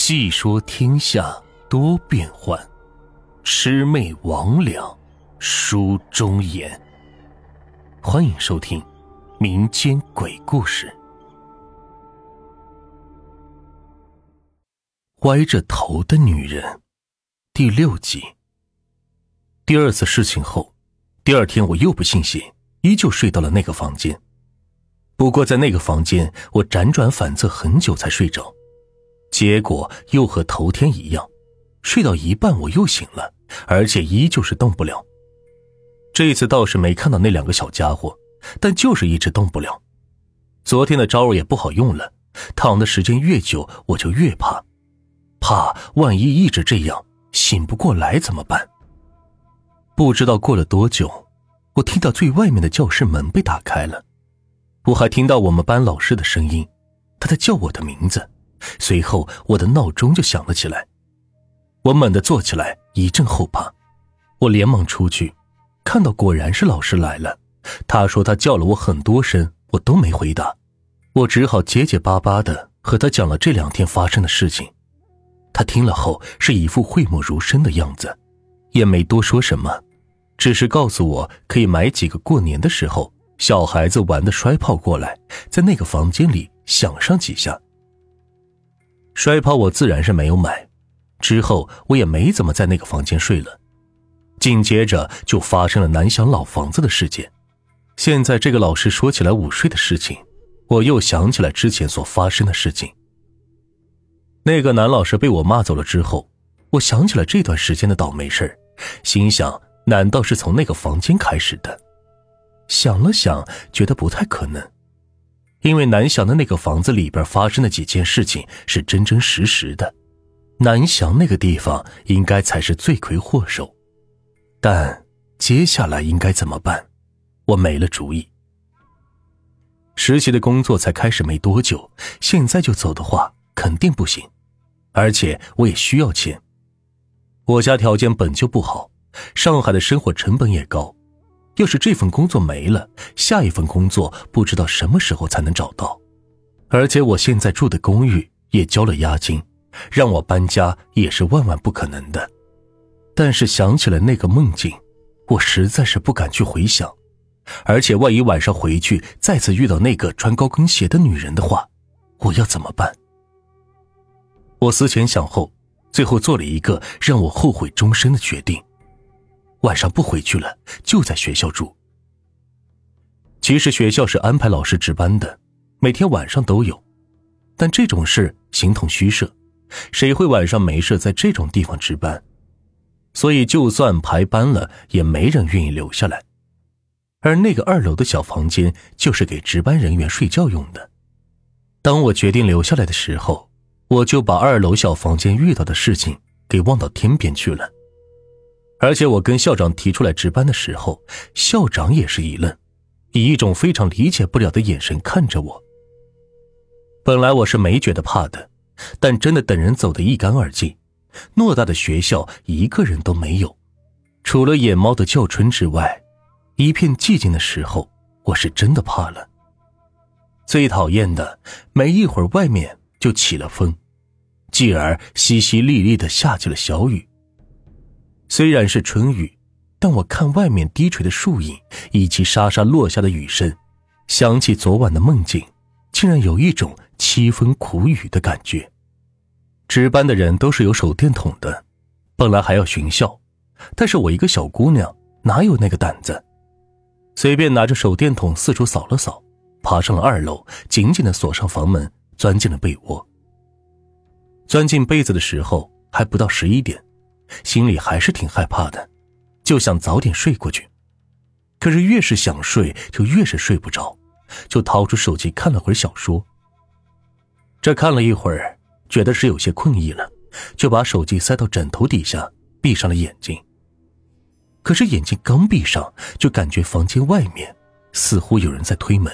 细说天下多变幻，魑魅魍魉书中言。欢迎收听民间鬼故事。歪着头的女人，第六集。第二次事情后，第二天我又不信邪，依旧睡到了那个房间。不过在那个房间，我辗转反侧很久才睡着。结果又和头天一样，睡到一半我又醒了，而且依旧是动不了。这次倒是没看到那两个小家伙，但就是一直动不了。昨天的招也不好用了，躺的时间越久，我就越怕，怕万一一直这样醒不过来怎么办？不知道过了多久，我听到最外面的教室门被打开了，我还听到我们班老师的声音，他在叫我的名字。随后，我的闹钟就响了起来。我猛地坐起来，一阵后怕。我连忙出去，看到果然是老师来了。他说他叫了我很多声，我都没回答。我只好结结巴巴的和他讲了这两天发生的事情。他听了后是一副讳莫如深的样子，也没多说什么，只是告诉我可以买几个过年的时候小孩子玩的摔炮过来，在那个房间里响上几下。摔炮我自然是没有买，之后我也没怎么在那个房间睡了。紧接着就发生了南翔老房子的事件。现在这个老师说起来午睡的事情，我又想起来之前所发生的事情。那个男老师被我骂走了之后，我想起了这段时间的倒霉事心想：难道是从那个房间开始的？想了想，觉得不太可能。因为南翔的那个房子里边发生的几件事情是真真实实的，南翔那个地方应该才是罪魁祸首。但接下来应该怎么办？我没了主意。实习的工作才开始没多久，现在就走的话肯定不行，而且我也需要钱。我家条件本就不好，上海的生活成本也高。要是这份工作没了，下一份工作不知道什么时候才能找到，而且我现在住的公寓也交了押金，让我搬家也是万万不可能的。但是想起了那个梦境，我实在是不敢去回想，而且万一晚上回去再次遇到那个穿高跟鞋的女人的话，我要怎么办？我思前想后，最后做了一个让我后悔终身的决定。晚上不回去了，就在学校住。其实学校是安排老师值班的，每天晚上都有，但这种事形同虚设，谁会晚上没事在这种地方值班？所以就算排班了，也没人愿意留下来。而那个二楼的小房间就是给值班人员睡觉用的。当我决定留下来的时候，我就把二楼小房间遇到的事情给忘到天边去了。而且我跟校长提出来值班的时候，校长也是一愣，以一种非常理解不了的眼神看着我。本来我是没觉得怕的，但真的等人走得一干二净，偌大的学校一个人都没有，除了野猫的叫春之外，一片寂静的时候，我是真的怕了。最讨厌的，没一会儿外面就起了风，继而淅淅沥沥的下起了小雨。虽然是春雨，但我看外面低垂的树影以及沙沙落下的雨声，想起昨晚的梦境，竟然有一种凄风苦雨的感觉。值班的人都是有手电筒的，本来还要巡校，但是我一个小姑娘哪有那个胆子？随便拿着手电筒四处扫了扫，爬上了二楼，紧紧的锁上房门，钻进了被窝。钻进被子的时候还不到十一点。心里还是挺害怕的，就想早点睡过去。可是越是想睡，就越是睡不着，就掏出手机看了会儿小说。这看了一会儿，觉得是有些困意了，就把手机塞到枕头底下，闭上了眼睛。可是眼睛刚闭上，就感觉房间外面似乎有人在推门。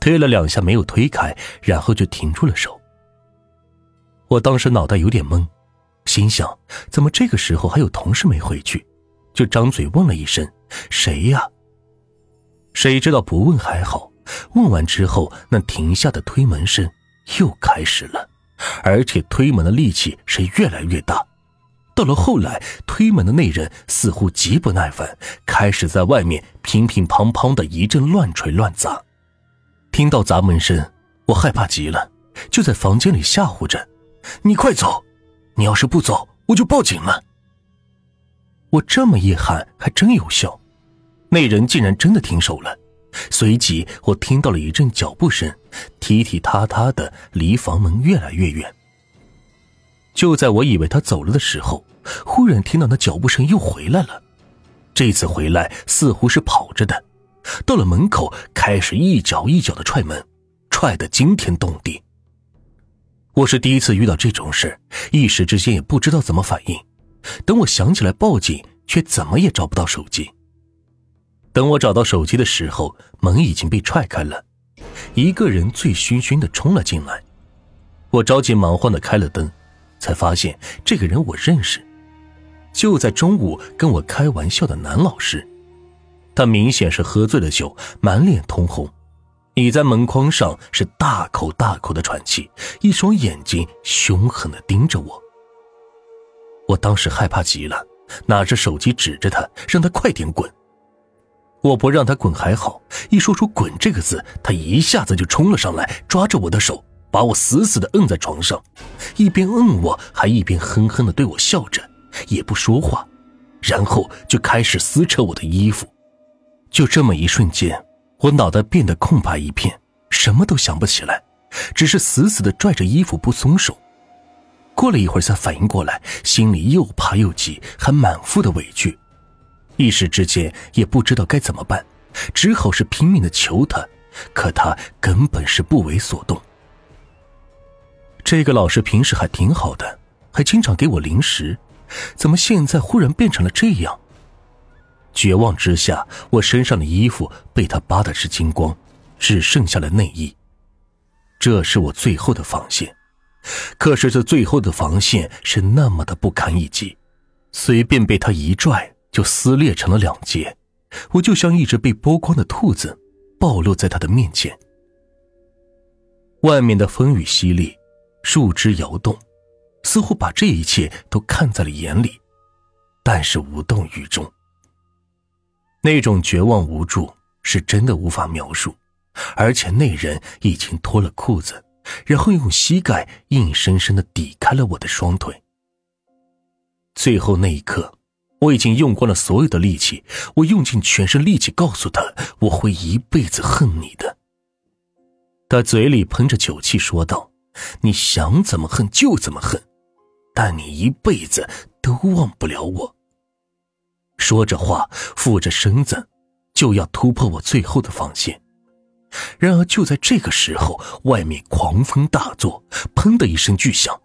推了两下没有推开，然后就停住了手。我当时脑袋有点懵。心想，怎么这个时候还有同事没回去？就张嘴问了一声：“谁呀？”谁知道不问还好，问完之后，那停下的推门声又开始了。而且推门的力气是越来越大。到了后来，推门的那人似乎极不耐烦，开始在外面乒乒乓乓的一阵乱锤乱砸。听到砸门声，我害怕极了，就在房间里吓唬着：“你快走！你要是不走，我就报警了。”我这么一喊，还真有效，那人竟然真的停手了。随即，我听到了一阵脚步声，踢踢踏踏的离房门越来越远。就在我以为他走了的时候，忽然听到那脚步声又回来了。这次回来似乎是跑着的，到了门口开始一脚一脚的踹门，踹得惊天动地。我是第一次遇到这种事，一时之间也不知道怎么反应。等我想起来报警，却怎么也找不到手机。等我找到手机的时候，门已经被踹开了，一个人醉醺醺的冲了进来。我着急忙慌的开了灯，才发现这个人我认识，就在中午跟我开玩笑的男老师。他明显是喝醉了酒，满脸通红，倚在门框上是大口大口的喘气，一双眼睛凶狠的盯着我。我当时害怕极了，拿着手机指着他，让他快点滚。我不让他滚还好，一说出“滚”这个字，他一下子就冲了上来，抓着我的手，把我死死的摁在床上，一边摁我，还一边哼哼的对我笑着，也不说话，然后就开始撕扯我的衣服。就这么一瞬间，我脑袋变得空白一片，什么都想不起来，只是死死的拽着衣服不松手。过了一会儿才反应过来，心里又怕又急，还满腹的委屈，一时之间也不知道该怎么办，只好是拼命的求他，可他根本是不为所动。这个老师平时还挺好的，还经常给我零食，怎么现在忽然变成了这样？绝望之下，我身上的衣服被他扒的是精光，只剩下了内衣，这是我最后的防线。可是这最后的防线是那么的不堪一击，随便被他一拽就撕裂成了两截，我就像一只被剥光的兔子，暴露在他的面前。外面的风雨淅沥，树枝摇动，似乎把这一切都看在了眼里，但是无动于衷。那种绝望无助是真的无法描述，而且那人已经脱了裤子。然后用膝盖硬生生的抵开了我的双腿。最后那一刻，我已经用光了所有的力气，我用尽全身力气告诉他，我会一辈子恨你的。他嘴里喷着酒气说道：“你想怎么恨就怎么恨，但你一辈子都忘不了我。”说着话，俯着身子，就要突破我最后的防线。然而就在这个时候，外面狂风大作，砰的一声巨响，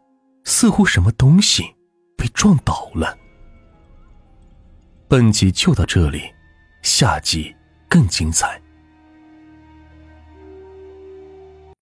似乎什么东西被撞倒了。本集就到这里，下集更精彩。